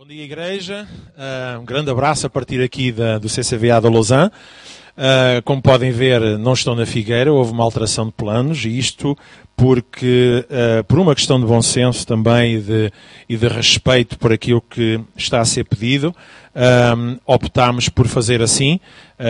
Bom dia, igreja. Uh, um grande abraço a partir aqui da, do CCVA da Lausanne. Uh, como podem ver, não estou na Figueira, houve uma alteração de planos, e isto porque, uh, por uma questão de bom senso também e de, e de respeito por aquilo que está a ser pedido, optámos por fazer assim,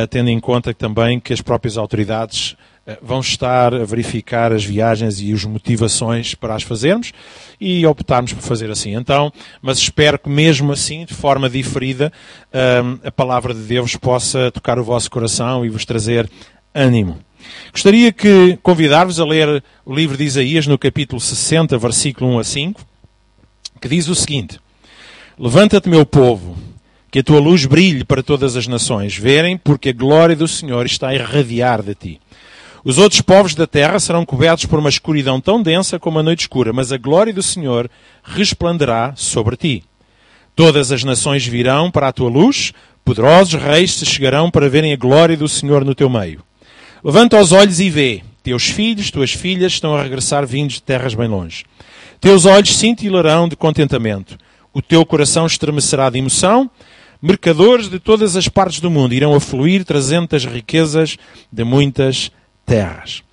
tendo em conta também que as próprias autoridades vão estar a verificar as viagens e as motivações para as fazermos e optarmos por fazer assim. Então, mas espero que mesmo assim, de forma diferida, ehm, a palavra de Deus possa tocar o vosso coração e vos trazer ânimo. Gostaria que convidar-vos a ler o livro de Isaías no capítulo 60, versículo 1 a 5, que diz o seguinte: Levanta-te, meu povo, que a tua luz brilhe para todas as nações verem, porque a glória do Senhor está a irradiar de ti. Os outros povos da terra serão cobertos por uma escuridão tão densa como a noite escura, mas a glória do Senhor resplanderá sobre ti. Todas as nações virão para a tua luz, poderosos reis se chegarão para verem a glória do Senhor no teu meio. Levanta os olhos e vê, teus filhos, tuas filhas estão a regressar vindos de terras bem longe. Teus olhos cintilarão de contentamento, o teu coração estremecerá de emoção, mercadores de todas as partes do mundo irão afluir trazendo as riquezas de muitas terras.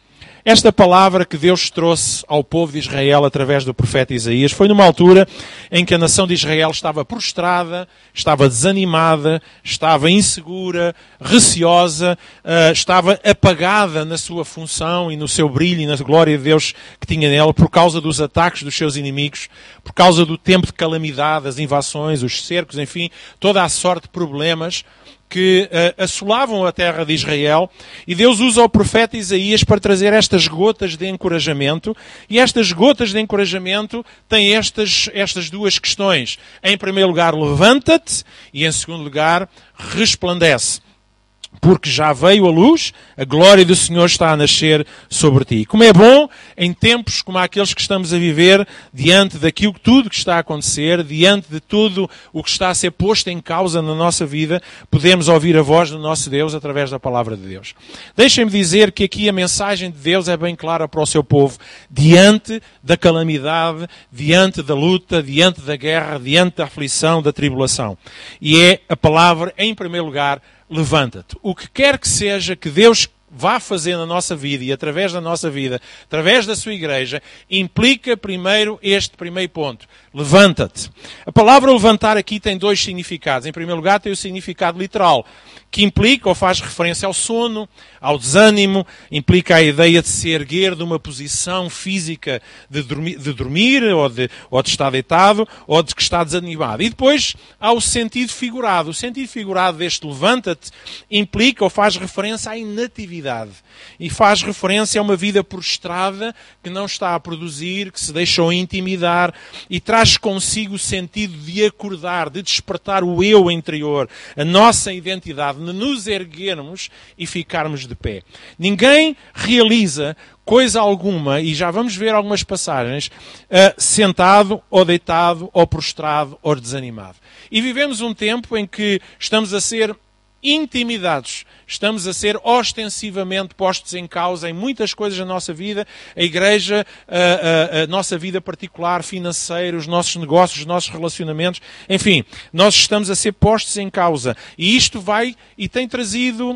Esta palavra que Deus trouxe ao povo de Israel através do profeta Isaías foi numa altura em que a nação de Israel estava prostrada, estava desanimada, estava insegura, receosa, uh, estava apagada na sua função e no seu brilho e na glória de Deus que tinha nela por causa dos ataques dos seus inimigos, por causa do tempo de calamidade, as invasões, os cercos, enfim, toda a sorte de problemas que uh, assolavam a terra de Israel, e Deus usa o profeta Isaías para trazer estas gotas de encorajamento, e estas gotas de encorajamento têm estas, estas duas questões. Em primeiro lugar, levanta-te, e em segundo lugar, resplandece porque já veio a luz, a glória do Senhor está a nascer sobre ti. Como é bom, em tempos como aqueles que estamos a viver, diante daquilo tudo que está a acontecer, diante de tudo o que está a ser posto em causa na nossa vida, podemos ouvir a voz do nosso Deus através da palavra de Deus. Deixem-me dizer que aqui a mensagem de Deus é bem clara para o seu povo, diante da calamidade, diante da luta, diante da guerra, diante da aflição, da tribulação. E é a palavra, em primeiro lugar, levanta-te. O que quer que seja que Deus vá fazer na nossa vida e através da nossa vida, através da sua igreja, implica primeiro este primeiro ponto. Levanta-te. A palavra levantar aqui tem dois significados. Em primeiro lugar, tem o significado literal que implica ou faz referência ao sono, ao desânimo, implica a ideia de se erguer de uma posição física de dormir, de dormir ou, de, ou de estar deitado ou de que está desanimado. E depois há o sentido figurado. O sentido figurado deste levanta-te implica ou faz referência à inatividade e faz referência a uma vida prostrada que não está a produzir, que se deixou intimidar e traz consigo o sentido de acordar, de despertar o eu interior, a nossa identidade de nos erguermos e ficarmos de pé. Ninguém realiza coisa alguma, e já vamos ver algumas passagens, uh, sentado ou deitado ou prostrado ou desanimado. E vivemos um tempo em que estamos a ser intimidados. Estamos a ser ostensivamente postos em causa em muitas coisas da nossa vida, a igreja, a, a, a, nossa vida particular, financeira, os nossos negócios, os nossos relacionamentos, enfim, nós estamos a ser postos em causa. E isto vai e tem trazido.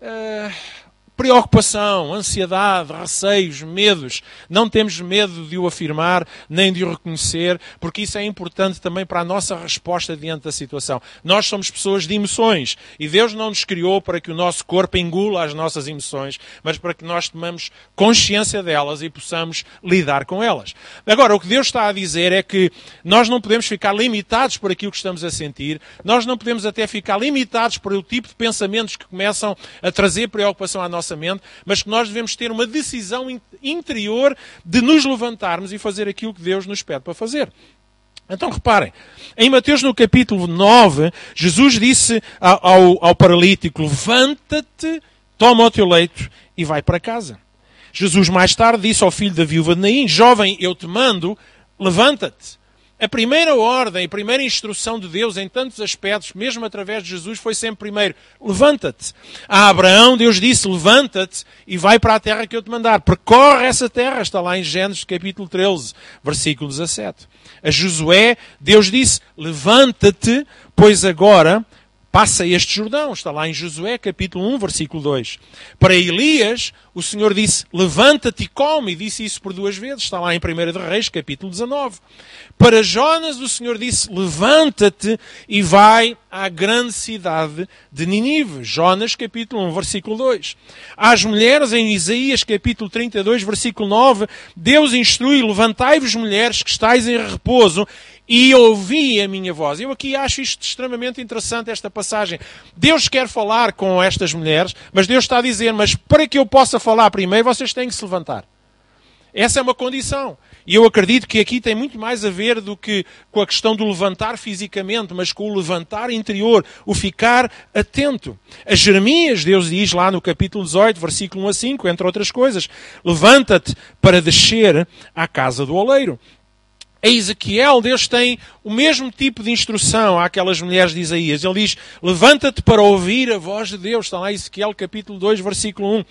Uh, preocupação, ansiedade, receios, medos. Não temos medo de o afirmar, nem de o reconhecer, porque isso é importante também para a nossa resposta diante da situação. Nós somos pessoas de emoções e Deus não nos criou para que o nosso corpo engula as nossas emoções, mas para que nós tomamos consciência delas e possamos lidar com elas. Agora, o que Deus está a dizer é que nós não podemos ficar limitados por aquilo que estamos a sentir, nós não podemos até ficar limitados por o tipo de pensamentos que começam a trazer preocupação à nossa mas que nós devemos ter uma decisão interior de nos levantarmos e fazer aquilo que Deus nos pede para fazer. Então reparem, em Mateus no capítulo 9, Jesus disse ao, ao paralítico: Levanta-te, toma o teu leito e vai para casa. Jesus mais tarde disse ao filho da viúva de Naim: Jovem, eu te mando, levanta-te. A primeira ordem, a primeira instrução de Deus em tantos aspectos, mesmo através de Jesus, foi sempre primeiro: levanta-te. A Abraão, Deus disse: levanta-te e vai para a terra que eu te mandar. Percorre essa terra, está lá em Gênesis capítulo 13, versículo 17. A Josué, Deus disse: levanta-te, pois agora passa este Jordão, está lá em Josué capítulo 1, versículo 2. Para Elias, o Senhor disse, levanta-te e come, e disse isso por duas vezes, está lá em 1 de Reis capítulo 19. Para Jonas, o Senhor disse, levanta-te e vai à grande cidade de Ninive. Jonas capítulo 1, versículo 2. Às mulheres, em Isaías capítulo 32, versículo 9, Deus instrui, levantai-vos mulheres que estáis em repouso e ouvi a minha voz. Eu aqui acho isto extremamente interessante, esta passagem. Deus quer falar com estas mulheres, mas Deus está a dizer, mas para que eu possa falar primeiro, vocês têm que se levantar. Essa é uma condição. E eu acredito que aqui tem muito mais a ver do que com a questão do levantar fisicamente, mas com o levantar interior, o ficar atento. A Jeremias, Deus diz lá no capítulo 18, versículo 1 a 5, entre outras coisas: Levanta-te para descer à casa do oleiro a Ezequiel, Deus tem o mesmo tipo de instrução àquelas mulheres de Isaías. Ele diz: Levanta-te para ouvir a voz de Deus. Está lá Ezequiel capítulo 2, versículo 1. Uh, uh,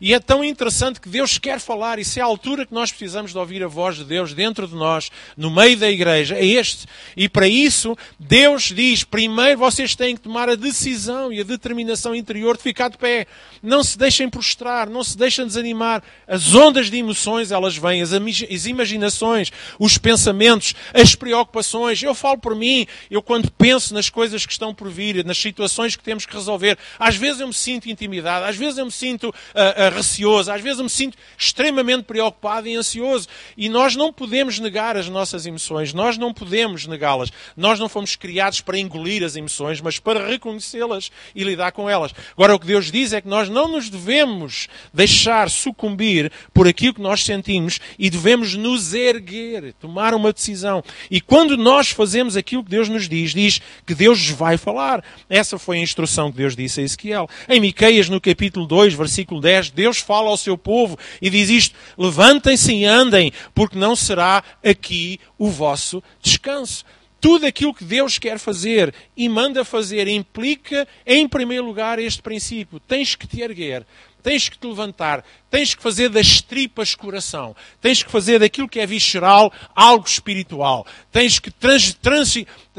e é tão interessante que Deus quer falar, se é a altura que nós precisamos de ouvir a voz de Deus dentro de nós, no meio da igreja, é este. E para isso, Deus diz: primeiro vocês têm que tomar a decisão e a determinação interior de ficar de pé. Não se deixem prostrar, não se deixem desanimar. As ondas de emoções, elas vêm, as, as imaginações os pensamentos, as preocupações. Eu falo por mim, eu quando penso nas coisas que estão por vir, nas situações que temos que resolver, às vezes eu me sinto intimidado, às vezes eu me sinto uh, uh, receoso, às vezes eu me sinto extremamente preocupado e ansioso. E nós não podemos negar as nossas emoções, nós não podemos negá-las. Nós não fomos criados para engolir as emoções, mas para reconhecê-las e lidar com elas. Agora, o que Deus diz é que nós não nos devemos deixar sucumbir por aquilo que nós sentimos e devemos nos erguer tomar uma decisão. E quando nós fazemos aquilo que Deus nos diz, diz que Deus vai falar. Essa foi a instrução que Deus disse a Ezequiel. Em Miqueias, no capítulo 2, versículo 10, Deus fala ao seu povo e diz isto: Levantem-se e andem, porque não será aqui o vosso descanso tudo aquilo que Deus quer fazer e manda fazer implica, em primeiro lugar, este princípio: tens que te erguer, tens que te levantar, tens que fazer das tripas coração, tens que fazer daquilo que é visceral algo espiritual, tens que trans, trans,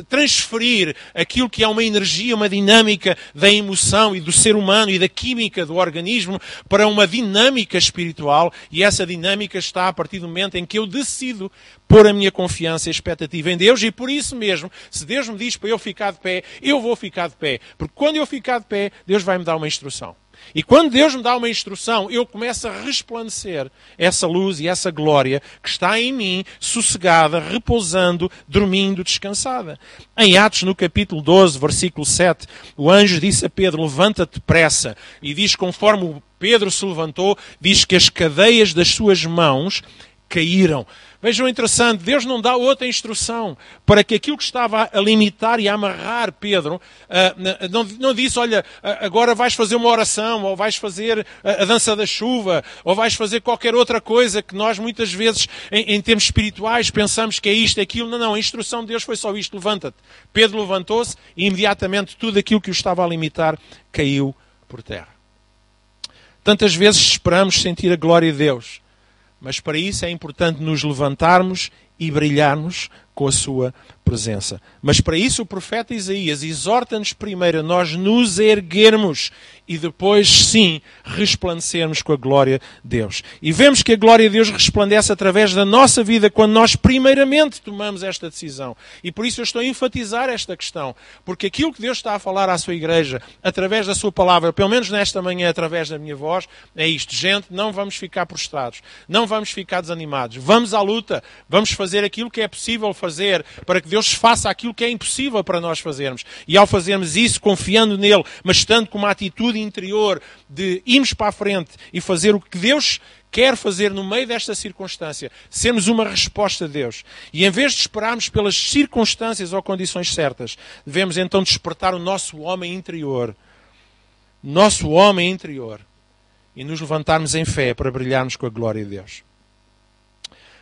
transferir aquilo que é uma energia, uma dinâmica da emoção e do ser humano e da química do organismo para uma dinâmica espiritual. E essa dinâmica está a partir do momento em que eu decido pôr a minha confiança e expectativa em Deus. E por isso mesmo, se Deus me diz para eu ficar de pé, eu vou ficar de pé, porque quando eu ficar de pé, Deus vai me dar uma instrução. E quando Deus me dá uma instrução, eu começo a resplandecer essa luz e essa glória que está em mim, sossegada, repousando, dormindo, descansada. Em Atos, no capítulo 12, versículo 7, o anjo disse a Pedro: Levanta-te depressa. E diz, conforme Pedro se levantou, diz que as cadeias das suas mãos caíram. Vejam interessante, Deus não dá outra instrução para que aquilo que estava a limitar e a amarrar Pedro, uh, não, não disse, olha, agora vais fazer uma oração, ou vais fazer a, a, dança da chuva, ou vais fazer qualquer outra coisa que nós muitas vezes, em, em termos espirituais, pensamos que é isto, é aquilo. Não, não, a instrução de Deus foi só isto, levanta-te. Pedro levantou-se e imediatamente tudo aquilo que o estava a limitar caiu por terra. Tantas vezes esperamos sentir a glória de Deus mas para isso é importante nos levantarmos e brilharmos com a sua presença. Mas para isso o profeta Isaías exorta-nos primeiro a nós nos erguermos e depois, sim, resplandecermos com a glória de Deus. E vemos que a glória de Deus resplandece através da nossa vida quando nós primeiramente tomamos esta decisão. E por isso eu estou a enfatizar esta questão, porque aquilo que Deus está a falar à sua igreja, através da sua palavra, pelo menos nesta manhã, através da minha voz, é isto. Gente, não vamos ficar prostrados, não vamos ficar desanimados. Vamos à luta, vamos fazer aquilo que é possível fazer para que Deus faça aquilo que é impossível para nós fazermos. E ao fazermos isso, confiando nele, mas estando com uma atitude atitude interior de irmos para a frente e fazer o que Deus quer fazer no meio desta circunstância, sermos uma resposta de Deus. E em vez de esperarmos pelas circunstâncias ou condições certas, devemos então despertar o nosso homem interior. Nosso homem interior. E nos levantarmos em fé para brilharmos com a glória de Deus.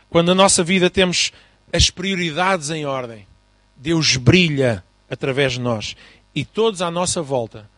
Quando na nossa vida temos as prioridades em ordem. Deus brilha através de nós e todos à nossa volta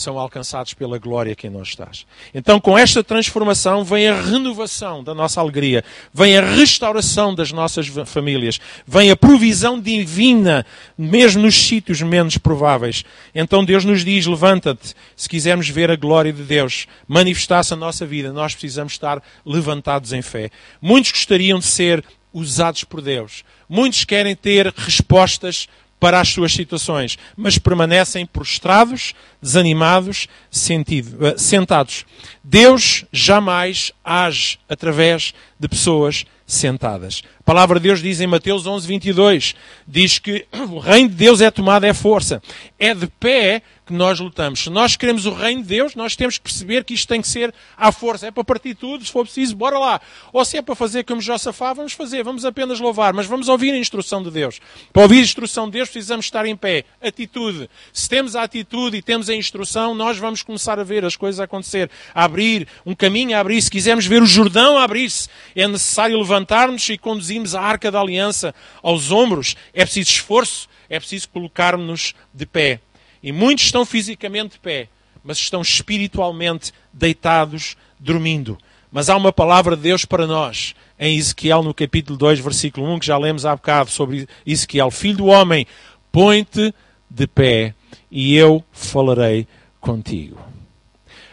são alcançados pela glória que em nós estás. Então, com esta transformação, vem a renovação da nossa alegria, vem a restauração das nossas famílias, vem a provisão divina, mesmo nos sítios menos prováveis. Então, Deus nos diz: levanta-te, se quisermos ver a glória de Deus manifestar-se na nossa vida, nós precisamos estar levantados em fé. Muitos gostariam de ser usados por Deus, muitos querem ter respostas para as suas situações, mas permanecem prostrados, desanimados, sentido, uh, sentados. Deus jamais age através de pessoas sentadas. Palavra de Deus diz em Mateus 11, 22, diz que o reino de Deus é tomado é força. É de pé que nós lutamos. Se nós queremos o reino de Deus, nós temos que perceber que isto tem que ser à força. É para partir tudo, se for preciso, bora lá. Ou se é para fazer como Josafá, vamos fazer, vamos apenas louvar, mas vamos ouvir a instrução de Deus. Para ouvir a instrução de Deus, precisamos estar em pé. Atitude. Se temos a atitude e temos a instrução, nós vamos começar a ver as coisas acontecer, a abrir, um caminho a abrir. Se quisermos ver o Jordão a abrir-se, é necessário levantar-nos e conduzirmos a arca da aliança aos ombros. É preciso esforço, é preciso colocarmos-nos de pé. E muitos estão fisicamente de pé, mas estão espiritualmente deitados, dormindo. Mas há uma palavra de Deus para nós, em Ezequiel, no capítulo 2, versículo 1, que já lemos há bocado sobre Ezequiel: Filho do homem, põe-te de pé e eu falarei contigo.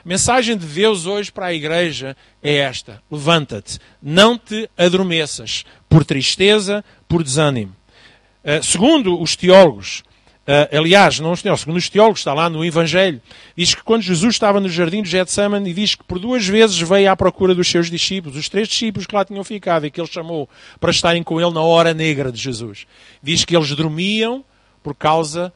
A mensagem de Deus hoje para a igreja é esta: levanta-te, não te adormeças por tristeza, por desânimo. Uh, segundo os teólogos, Uh, aliás, não, segundo os teólogos, está lá no Evangelho, diz que quando Jesus estava no jardim de Getsemane, diz que por duas vezes veio à procura dos seus discípulos, os três discípulos que lá tinham ficado e que ele chamou para estarem com ele na hora negra de Jesus. Diz que eles dormiam por causa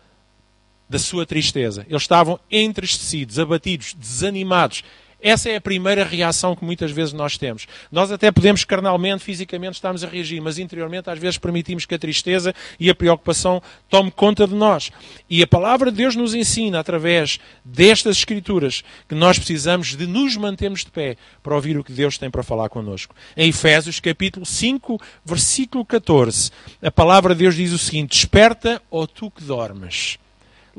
da sua tristeza. Eles estavam entristecidos, abatidos, desanimados. Essa é a primeira reação que muitas vezes nós temos. Nós até podemos carnalmente, fisicamente, estarmos a reagir, mas interiormente às vezes permitimos que a tristeza e a preocupação tome conta de nós. E a palavra de Deus nos ensina, através destas escrituras, que nós precisamos de nos mantermos de pé para ouvir o que Deus tem para falar connosco. Em Efésios, capítulo 5, versículo 14, a palavra de Deus diz o seguinte: Desperta, ó tu que dormes,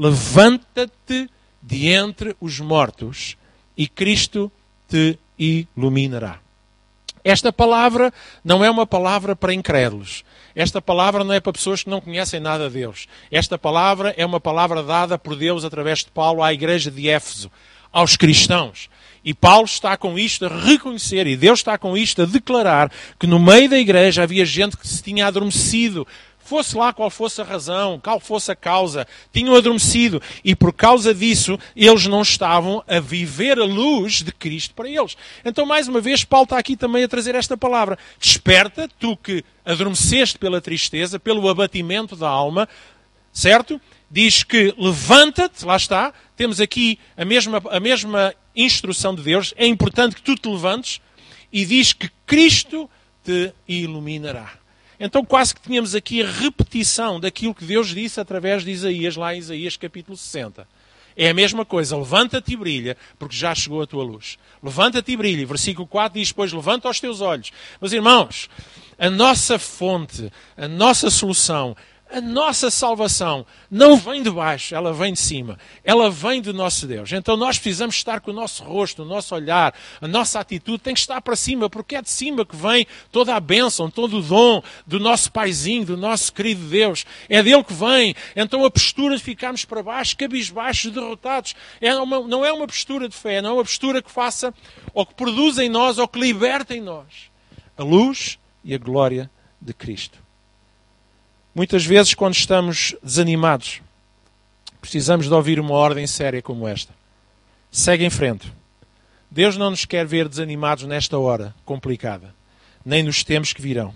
levanta-te de entre os mortos e Cristo te iluminará. Esta palavra não é uma palavra para incrédulos. Esta palavra não é para pessoas que não conhecem nada de Deus. Esta palavra é uma palavra dada por Deus através de Paulo à igreja de Éfeso, aos cristãos. E Paulo está com isto a reconhecer, e Deus está com isto a declarar, que no meio da igreja havia gente que se tinha adormecido, fosse lá qual fosse a razão, qual fosse a causa, tinham adormecido e por causa disso eles não estavam a viver a luz de Cristo para eles. Então, mais uma vez, Paulo está aqui também a trazer esta palavra: Desperta, tu que adormeceste pela tristeza, pelo abatimento da alma, certo? Diz que levanta-te, lá está, temos aqui a mesma, a mesma instrução de Deus, é importante que tu te levantes, e diz que Cristo te iluminará. Então quase que tínhamos aqui a repetição daquilo que Deus disse através de Isaías, lá em Isaías capítulo 60. É a mesma coisa, levanta-te e brilha, porque já chegou a tua luz. Levanta-te e brilha. Versículo 4 diz, pois, levanta os teus olhos. Mas, irmãos, a nossa fonte, a nossa solução, a nossa salvação não vem de baixo, ela vem de cima. Ela vem do nosso Deus. Então nós precisamos estar com o nosso rosto, o nosso olhar, a nossa atitude tem que estar para cima, porque é de cima que vem toda a bênção, todo o dom do nosso paizinho, do nosso querido Deus. É dele que vem. Então a postura de ficarmos para baixo, cabisbaixos, derrotados, é uma, não é uma postura de fé, não é uma postura que faça ou que produza em nós ou que liberta em nós a luz e a glória de Cristo. Muitas vezes, quando estamos desanimados, precisamos de ouvir uma ordem séria como esta. Segue em frente. Deus não nos quer ver desanimados nesta hora complicada, nem nos tempos que virão.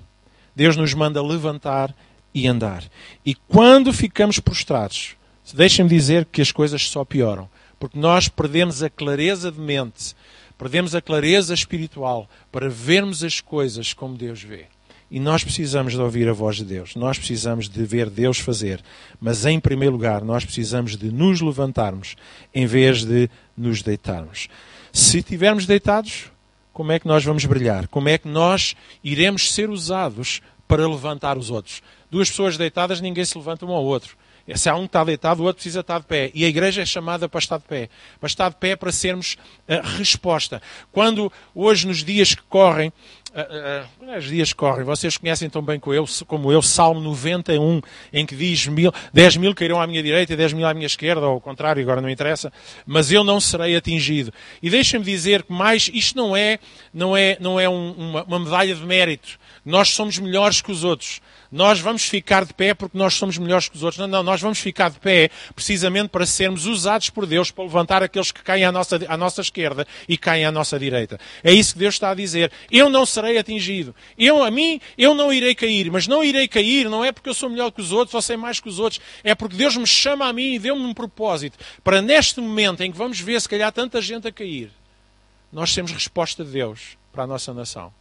Deus nos manda levantar e andar. E quando ficamos prostrados, deixem-me dizer que as coisas só pioram, porque nós perdemos a clareza de mente, perdemos a clareza espiritual para vermos as coisas como Deus vê. E nós precisamos de ouvir a voz de Deus, nós precisamos de ver Deus fazer, mas em primeiro lugar nós precisamos de nos levantarmos em vez de nos deitarmos. Se estivermos deitados, como é que nós vamos brilhar? Como é que nós iremos ser usados para levantar os outros. Duas pessoas deitadas, ninguém se levanta um ao outro. Se há um que está deitado, o outro precisa estar de pé. E a igreja é chamada para estar de pé. Para estar de pé para sermos a resposta. Quando hoje, nos dias que correm, uh, uh, os dias correm, vocês conhecem tão bem como eu, como eu, Salmo 91, em que diz mil, 10 mil cairão à minha direita e 10 mil à minha esquerda, ou ao contrário, agora não interessa, mas eu não serei atingido. E deixem-me dizer que mais, isto não é, não é, não é um, uma, uma medalha de mérito. Nós somos melhores que os outros nós vamos ficar de pé porque nós somos melhores que os outros. Não, não, nós vamos ficar de pé precisamente para sermos usados por Deus para levantar aqueles que caem à nossa, à nossa esquerda e caem à nossa direita. É isso que Deus está a dizer. Eu não serei atingido. Eu, a mim, eu não irei cair. Mas não irei cair não é porque eu sou melhor que os outros ou sei mais que os outros. É porque Deus me chama a mim e deu-me um propósito para neste momento em que vamos ver se calhar tanta gente a cair, nós temos resposta de Deus para a nossa nação.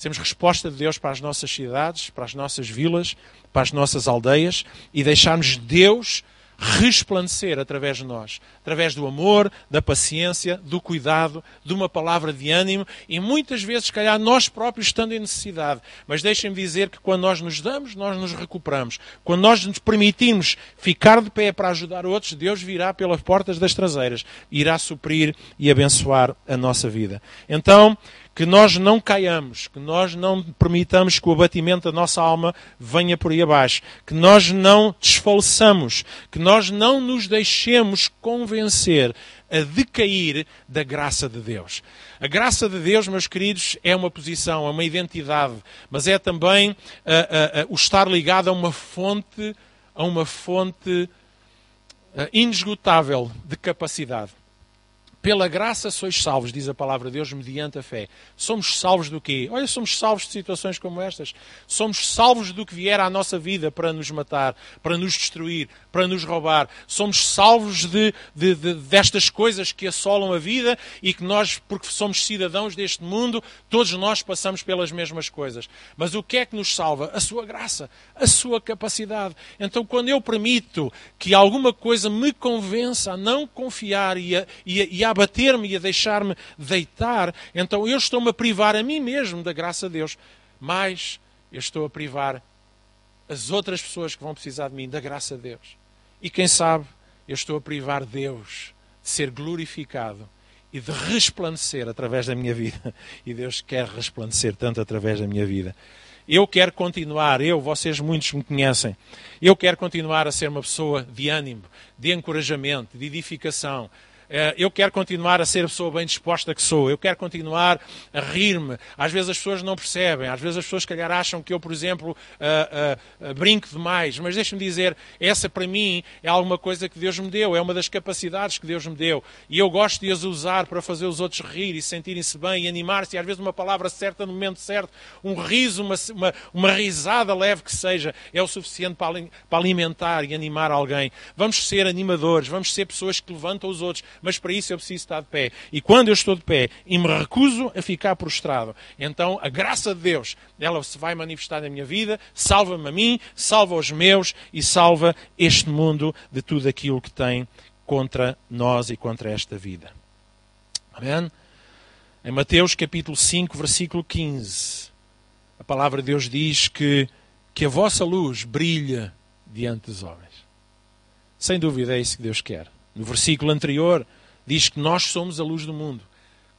Temos resposta de Deus para as nossas cidades, para as nossas vilas, para as nossas aldeias e deixarmos Deus resplandecer através de nós, através do amor, da paciência, do cuidado, de uma palavra de ânimo e muitas vezes, se calhar, nós próprios estando em necessidade. Mas deixem-me dizer que quando nós nos damos, nós nos recuperamos. Quando nós nos permitimos ficar de pé para ajudar outros, Deus virá pelas portas das traseiras, irá suprir e abençoar a nossa vida. Então, que nós não caiamos, que nós não permitamos que o abatimento da nossa alma venha por aí abaixo, que nós não desfaleçamos, que nós não nos deixemos convencer a decair da graça de Deus. A graça de Deus, meus queridos, é uma posição, é uma identidade, mas é também uh, uh, uh, o estar ligado a uma fonte, a uma fonte inesgotável de capacidade. Pela graça sois salvos, diz a palavra de Deus, mediante a fé. Somos salvos do quê? Olha, somos salvos de situações como estas. Somos salvos do que vier à nossa vida para nos matar, para nos destruir, para nos roubar. Somos salvos de, de, de, destas coisas que assolam a vida e que nós, porque somos cidadãos deste mundo, todos nós passamos pelas mesmas coisas. Mas o que é que nos salva? A sua graça, a sua capacidade. Então, quando eu permito que alguma coisa me convença a não confiar e a, e a, e a abater-me e a deixar-me deitar, então eu estou-me a privar a mim mesmo da graça de Deus. Mas eu estou a privar as outras pessoas que vão precisar de mim da graça de Deus. E quem sabe, eu estou a privar Deus de ser glorificado e de resplandecer através da minha vida. E Deus quer resplandecer tanto através da minha vida. Eu quero continuar, eu, vocês muitos me conhecem, eu quero continuar a ser uma pessoa de ânimo, de encorajamento, de edificação, eu quero continuar a ser a pessoa bem disposta que sou, eu quero continuar a rir-me. Às vezes as pessoas não percebem, às vezes as pessoas, calhar, acham que eu, por exemplo, uh, uh, brinco demais, mas deixe-me dizer, essa para mim é alguma coisa que Deus me deu, é uma das capacidades que Deus me deu, e eu gosto de as usar para fazer os outros rir e sentirem-se bem e animar-se, e às vezes uma palavra certa no momento certo, um riso, uma, uma, uma risada leve que seja, é o suficiente para, para alimentar e animar alguém. Vamos ser animadores, vamos ser pessoas que levantam os outros mas para isso eu preciso estar de pé. E quando eu estou de pé e me recuso a ficar prostrado, então a graça de Deus, ela se vai manifestar na minha vida, salva-me a mim, salva os meus e salva este mundo de tudo aquilo que tem contra nós e contra esta vida. Amém? Em Mateus capítulo 5, versículo 15, a palavra de Deus diz que, que a vossa luz brilha diante dos homens. Sem dúvida é isso que Deus quer. No versículo anterior, diz que nós somos a luz do mundo.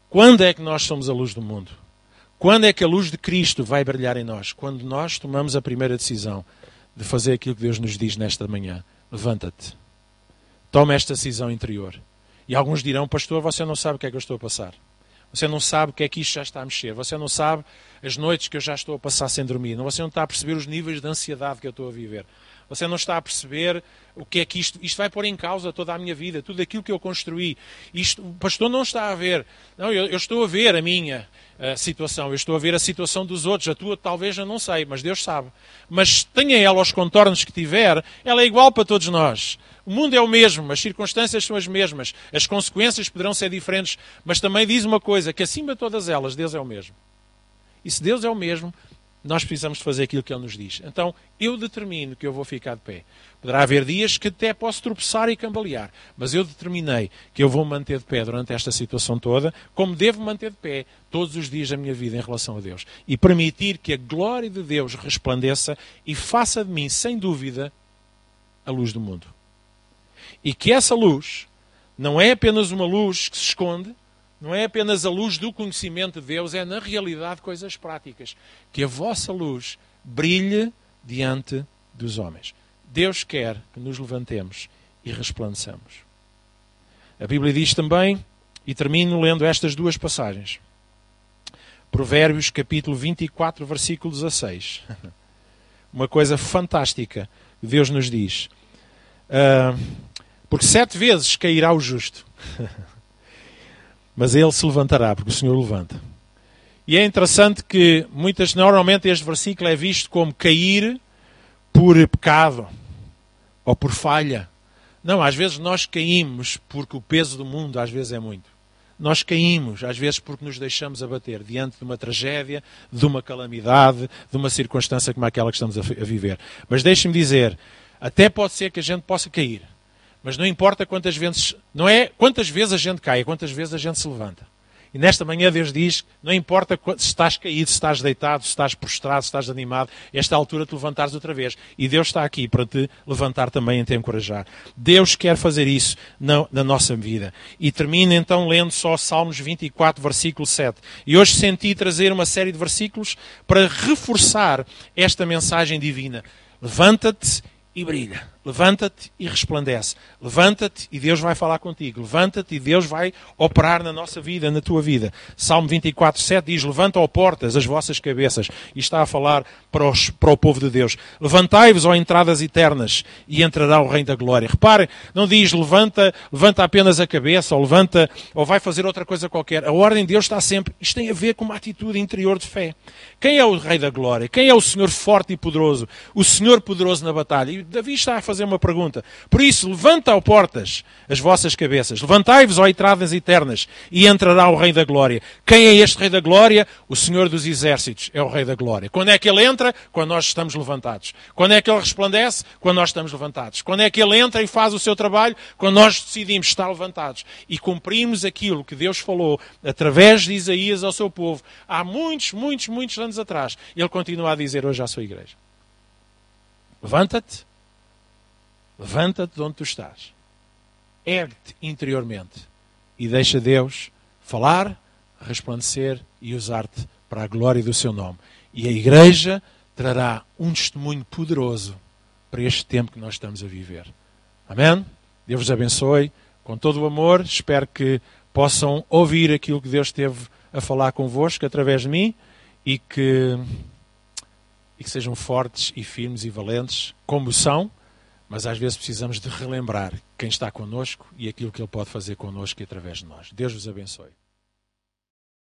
Quando é que nós somos a luz do mundo? Quando é que a luz de Cristo vai brilhar em nós? Quando nós tomamos a primeira decisão de fazer aquilo que Deus nos diz nesta manhã. Levanta-te. Toma esta decisão interior. E alguns dirão, pastor, você não sabe o que é que eu estou a passar. Você não sabe o que é que isto já está a mexer. Você não sabe as noites que eu já estou a passar sem dormir. Você não está a perceber os níveis de ansiedade que eu estou a viver. Você não está a perceber o que é que isto, isto vai pôr em causa toda a minha vida, tudo aquilo que eu construí. Isto, o pastor não está a ver. Não, eu, eu estou a ver a minha uh, situação, eu estou a ver a situação dos outros. A tua talvez eu não sei, mas Deus sabe. Mas tenha ela os contornos que tiver, ela é igual para todos nós. O mundo é o mesmo, as circunstâncias são as mesmas, as consequências poderão ser diferentes, mas também diz uma coisa: que acima de todas elas, Deus é o mesmo. E se Deus é o mesmo, nós precisamos fazer aquilo que Ele nos diz. Então, eu determino que eu vou ficar de pé. Poderá haver dias que até posso tropeçar e cambalear, mas eu determinei que eu vou manter de pé durante esta situação toda, como devo manter de pé todos os dias da minha vida em relação a Deus. E permitir que a glória de Deus resplandeça e faça de mim, sem dúvida, a luz do mundo. E que essa luz não é apenas uma luz que se esconde, não é apenas a luz do conhecimento de Deus, é na realidade coisas práticas. Que a vossa luz brilhe diante dos homens. Deus quer que nos levantemos e resplandeçamos. A Bíblia diz também, e termino lendo estas duas passagens. Provérbios capítulo 24, versículo 16. Uma coisa fantástica que Deus nos diz. Uh, porque sete vezes cairá o justo. mas ele se levantará, porque o Senhor levanta. E é interessante que muitas, normalmente este versículo é visto como cair por pecado ou por falha. Não, às vezes nós caímos porque o peso do mundo às vezes é muito. Nós caímos, às vezes, porque nos deixamos abater diante de uma tragédia, de uma calamidade, de uma circunstância como aquela que estamos a viver. Mas deixe-me dizer, até pode ser que a gente possa cair. Mas não importa quantas vezes, não é quantas vezes a gente cai, é quantas vezes a gente se levanta. E nesta manhã Deus diz, não importa se estás caído, se estás deitado, se estás prostrado, se estás animado, esta altura te levantares outra vez. E Deus está aqui para te levantar também e te encorajar. Deus quer fazer isso na, na nossa vida. E termino então lendo só Salmos 24, versículo 7. E hoje senti trazer uma série de versículos para reforçar esta mensagem divina. Levanta-te e brilha. Levanta-te e resplandece. Levanta-te e Deus vai falar contigo. Levanta-te e Deus vai operar na nossa vida, na tua vida. Salmo 24, 7 diz: Levanta, ó portas, as vossas cabeças. E está a falar para, os, para o povo de Deus. Levantai-vos, ó entradas eternas, e entrará o Rei da Glória. Repare, não diz levanta, levanta apenas a cabeça, ou levanta, ou vai fazer outra coisa qualquer. A ordem de Deus está sempre. Isto tem a ver com uma atitude interior de fé. Quem é o Rei da Glória? Quem é o Senhor forte e poderoso? O Senhor poderoso na batalha. E Davi está a fazer uma pergunta. Por isso, levanta, ó portas, as vossas cabeças. Levantai-vos, ó entradas eternas, e entrará o Rei da Glória. Quem é este Rei da Glória? O Senhor dos Exércitos é o Rei da Glória. Quando é que ele entra? Quando nós estamos levantados. Quando é que ele resplandece? Quando nós estamos levantados. Quando é que ele entra e faz o seu trabalho? Quando nós decidimos estar levantados e cumprimos aquilo que Deus falou através de Isaías ao seu povo há muitos, muitos, muitos anos atrás. Ele continua a dizer hoje à sua igreja. Levanta-te Levanta-te de onde tu estás. Ergue-te interiormente e deixa Deus falar, resplandecer e usar-te para a glória do seu nome. E a igreja trará um testemunho poderoso para este tempo que nós estamos a viver. Amém? Deus vos abençoe com todo o amor. Espero que possam ouvir aquilo que Deus teve a falar convosco através de mim e que, e que sejam fortes e firmes e valentes, como são mas às vezes precisamos de relembrar quem está connosco e aquilo que Ele pode fazer connosco e através de nós. Deus vos abençoe.